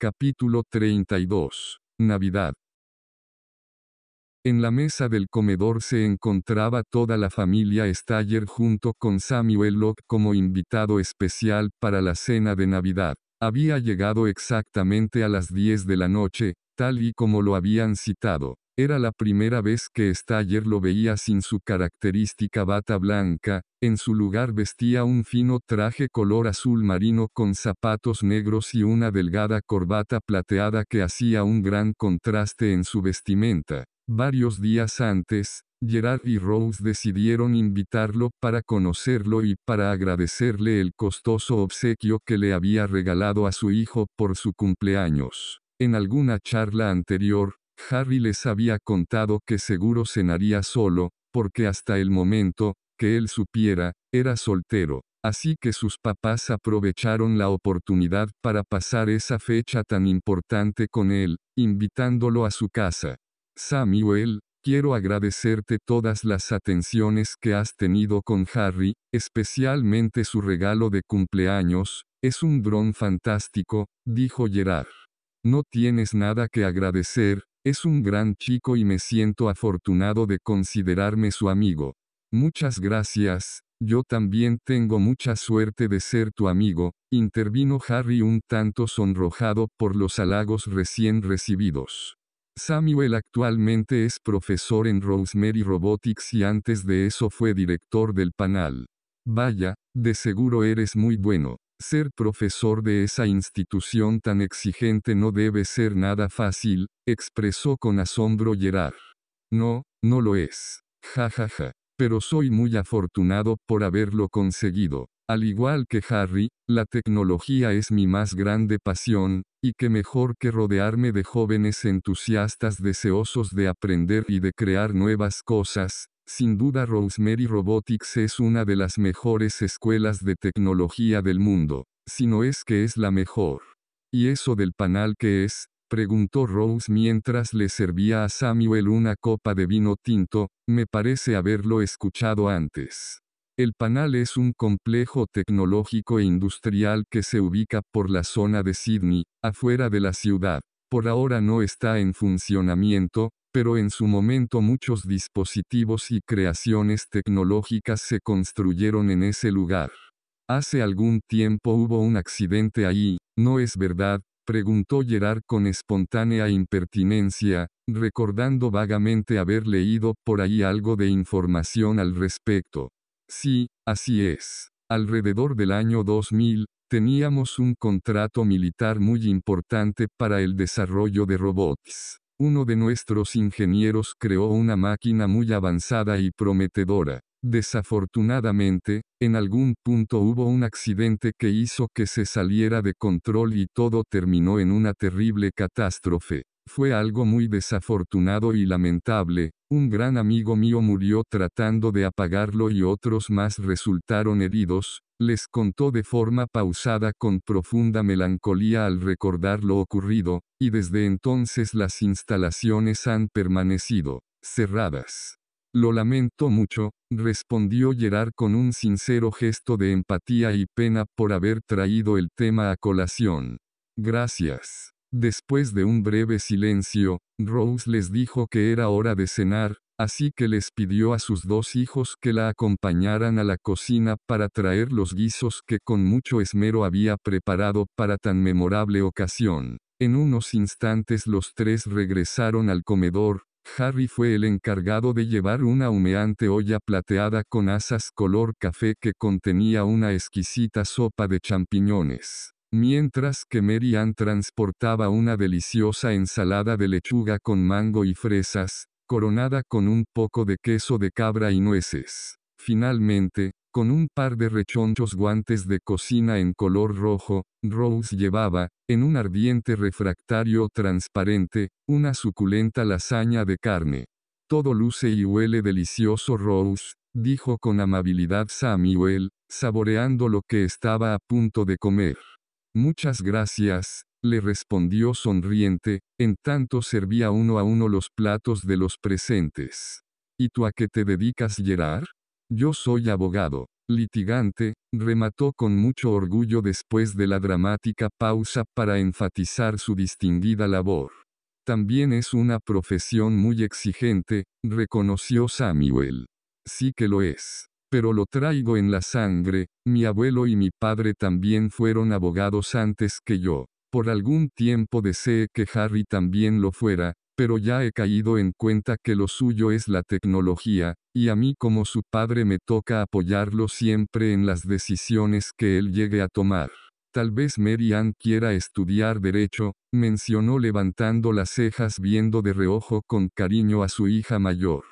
Capítulo 32. Navidad. En la mesa del comedor se encontraba toda la familia Staller junto con Samuel Locke como invitado especial para la cena de Navidad. Había llegado exactamente a las 10 de la noche, tal y como lo habían citado. Era la primera vez que Staller lo veía sin su característica bata blanca, en su lugar vestía un fino traje color azul marino con zapatos negros y una delgada corbata plateada que hacía un gran contraste en su vestimenta. Varios días antes, Gerard y Rose decidieron invitarlo para conocerlo y para agradecerle el costoso obsequio que le había regalado a su hijo por su cumpleaños. En alguna charla anterior, Harry les había contado que seguro cenaría solo, porque hasta el momento, que él supiera, era soltero. Así que sus papás aprovecharon la oportunidad para pasar esa fecha tan importante con él, invitándolo a su casa. Samuel, quiero agradecerte todas las atenciones que has tenido con Harry, especialmente su regalo de cumpleaños, es un dron fantástico, dijo Gerard. No tienes nada que agradecer, es un gran chico y me siento afortunado de considerarme su amigo. Muchas gracias, yo también tengo mucha suerte de ser tu amigo, intervino Harry un tanto sonrojado por los halagos recién recibidos. Samuel actualmente es profesor en Rosemary Robotics y antes de eso fue director del panel. Vaya, de seguro eres muy bueno. Ser profesor de esa institución tan exigente no debe ser nada fácil, expresó con asombro Gerard. No, no lo es. Ja ja ja. Pero soy muy afortunado por haberlo conseguido. Al igual que Harry, la tecnología es mi más grande pasión, y qué mejor que rodearme de jóvenes entusiastas deseosos de aprender y de crear nuevas cosas, sin duda Rosemary Robotics es una de las mejores escuelas de tecnología del mundo, si no es que es la mejor. ¿Y eso del panal qué es? preguntó Rose mientras le servía a Samuel una copa de vino tinto, me parece haberlo escuchado antes. El panal es un complejo tecnológico e industrial que se ubica por la zona de Sydney, afuera de la ciudad. Por ahora no está en funcionamiento, pero en su momento muchos dispositivos y creaciones tecnológicas se construyeron en ese lugar. Hace algún tiempo hubo un accidente ahí, ¿no es verdad? preguntó Gerard con espontánea impertinencia, recordando vagamente haber leído por ahí algo de información al respecto. Sí, así es. Alrededor del año 2000, teníamos un contrato militar muy importante para el desarrollo de robots. Uno de nuestros ingenieros creó una máquina muy avanzada y prometedora. Desafortunadamente, en algún punto hubo un accidente que hizo que se saliera de control y todo terminó en una terrible catástrofe. Fue algo muy desafortunado y lamentable, un gran amigo mío murió tratando de apagarlo y otros más resultaron heridos, les contó de forma pausada con profunda melancolía al recordar lo ocurrido, y desde entonces las instalaciones han permanecido cerradas. Lo lamento mucho, respondió Gerard con un sincero gesto de empatía y pena por haber traído el tema a colación. Gracias. Después de un breve silencio, Rose les dijo que era hora de cenar, Así que les pidió a sus dos hijos que la acompañaran a la cocina para traer los guisos que con mucho esmero había preparado para tan memorable ocasión. En unos instantes los tres regresaron al comedor, Harry fue el encargado de llevar una humeante olla plateada con asas color café que contenía una exquisita sopa de champiñones. Mientras que Mary Ann transportaba una deliciosa ensalada de lechuga con mango y fresas, coronada con un poco de queso de cabra y nueces. Finalmente, con un par de rechonchos guantes de cocina en color rojo, Rose llevaba, en un ardiente refractario transparente, una suculenta lasaña de carne. Todo luce y huele delicioso Rose, dijo con amabilidad Samuel, saboreando lo que estaba a punto de comer. Muchas gracias, le respondió sonriente, en tanto servía uno a uno los platos de los presentes. ¿Y tú a qué te dedicas, Gerard? Yo soy abogado. litigante, remató con mucho orgullo después de la dramática pausa para enfatizar su distinguida labor. También es una profesión muy exigente, reconoció Samuel. Sí que lo es. Pero lo traigo en la sangre, mi abuelo y mi padre también fueron abogados antes que yo. Por algún tiempo deseé que Harry también lo fuera, pero ya he caído en cuenta que lo suyo es la tecnología, y a mí como su padre me toca apoyarlo siempre en las decisiones que él llegue a tomar. Tal vez Mary Ann quiera estudiar derecho, mencionó levantando las cejas viendo de reojo con cariño a su hija mayor.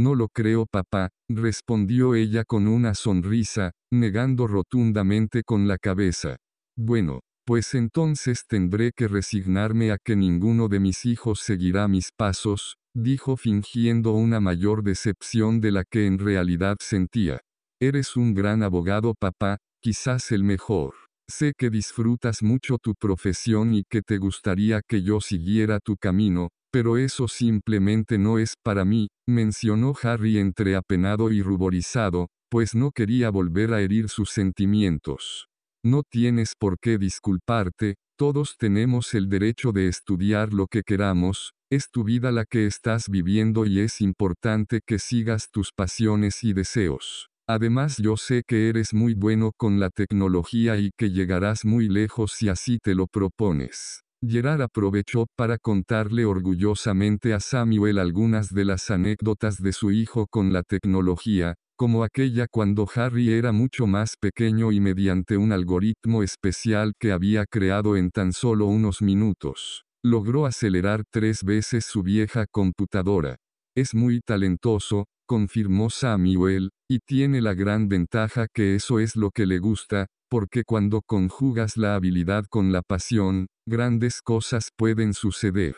No lo creo papá, respondió ella con una sonrisa, negando rotundamente con la cabeza. Bueno, pues entonces tendré que resignarme a que ninguno de mis hijos seguirá mis pasos, dijo fingiendo una mayor decepción de la que en realidad sentía. Eres un gran abogado papá, quizás el mejor. Sé que disfrutas mucho tu profesión y que te gustaría que yo siguiera tu camino, pero eso simplemente no es para mí, mencionó Harry entre apenado y ruborizado, pues no quería volver a herir sus sentimientos. No tienes por qué disculparte, todos tenemos el derecho de estudiar lo que queramos, es tu vida la que estás viviendo y es importante que sigas tus pasiones y deseos. Además yo sé que eres muy bueno con la tecnología y que llegarás muy lejos si así te lo propones. Gerard aprovechó para contarle orgullosamente a Samuel algunas de las anécdotas de su hijo con la tecnología, como aquella cuando Harry era mucho más pequeño y mediante un algoritmo especial que había creado en tan solo unos minutos, logró acelerar tres veces su vieja computadora. Es muy talentoso, confirmó Samuel, y tiene la gran ventaja que eso es lo que le gusta, porque cuando conjugas la habilidad con la pasión, grandes cosas pueden suceder.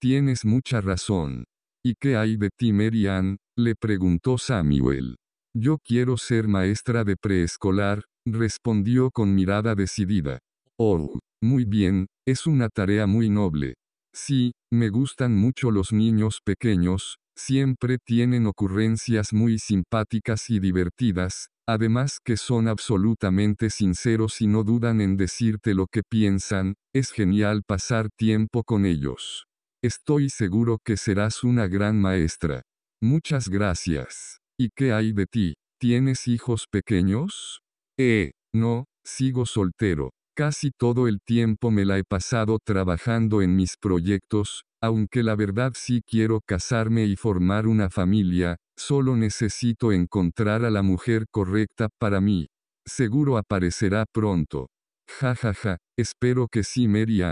Tienes mucha razón. ¿Y qué hay de ti, Marianne? le preguntó Samuel. Yo quiero ser maestra de preescolar, respondió con mirada decidida. Oh, muy bien, es una tarea muy noble. Sí, me gustan mucho los niños pequeños, siempre tienen ocurrencias muy simpáticas y divertidas, además que son absolutamente sinceros y no dudan en decirte lo que piensan, es genial pasar tiempo con ellos. Estoy seguro que serás una gran maestra. Muchas gracias. ¿Y qué hay de ti? ¿Tienes hijos pequeños? Eh, no, sigo soltero. Casi todo el tiempo me la he pasado trabajando en mis proyectos, aunque la verdad sí quiero casarme y formar una familia, solo necesito encontrar a la mujer correcta para mí. Seguro aparecerá pronto. Ja ja ja, espero que sí, Mary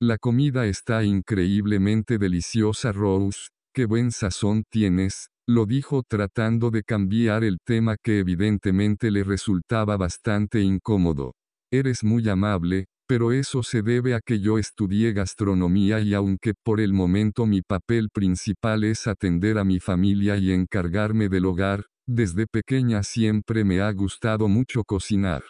La comida está increíblemente deliciosa, Rose. Qué buen sazón tienes, lo dijo tratando de cambiar el tema que evidentemente le resultaba bastante incómodo. Eres muy amable, pero eso se debe a que yo estudié gastronomía y aunque por el momento mi papel principal es atender a mi familia y encargarme del hogar, desde pequeña siempre me ha gustado mucho cocinar.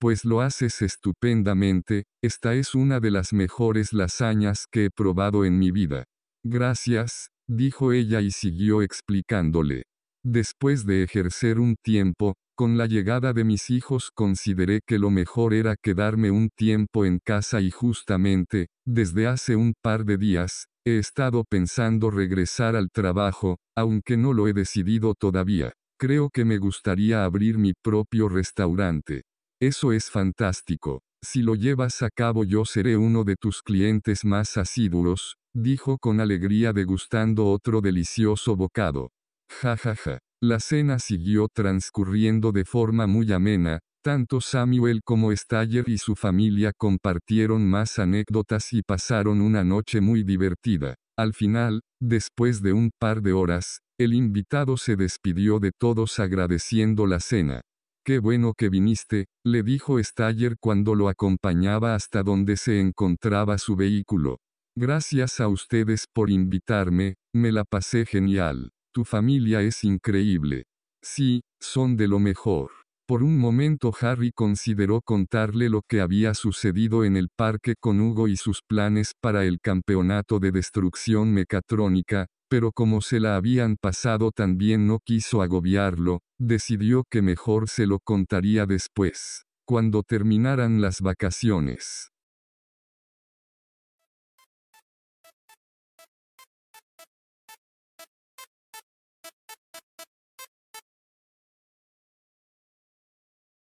Pues lo haces estupendamente, esta es una de las mejores lasañas que he probado en mi vida. Gracias, dijo ella y siguió explicándole. Después de ejercer un tiempo, con la llegada de mis hijos consideré que lo mejor era quedarme un tiempo en casa y justamente, desde hace un par de días, he estado pensando regresar al trabajo, aunque no lo he decidido todavía. Creo que me gustaría abrir mi propio restaurante. Eso es fantástico. Si lo llevas a cabo yo seré uno de tus clientes más asiduos, dijo con alegría degustando otro delicioso bocado. Ja ja ja. La cena siguió transcurriendo de forma muy amena, tanto Samuel como Staller y su familia compartieron más anécdotas y pasaron una noche muy divertida. Al final, después de un par de horas, el invitado se despidió de todos agradeciendo la cena. Qué bueno que viniste, le dijo Staller cuando lo acompañaba hasta donde se encontraba su vehículo. Gracias a ustedes por invitarme, me la pasé genial. Tu familia es increíble. Sí, son de lo mejor. Por un momento Harry consideró contarle lo que había sucedido en el parque con Hugo y sus planes para el campeonato de destrucción mecatrónica, pero como se la habían pasado tan bien no quiso agobiarlo, decidió que mejor se lo contaría después, cuando terminaran las vacaciones.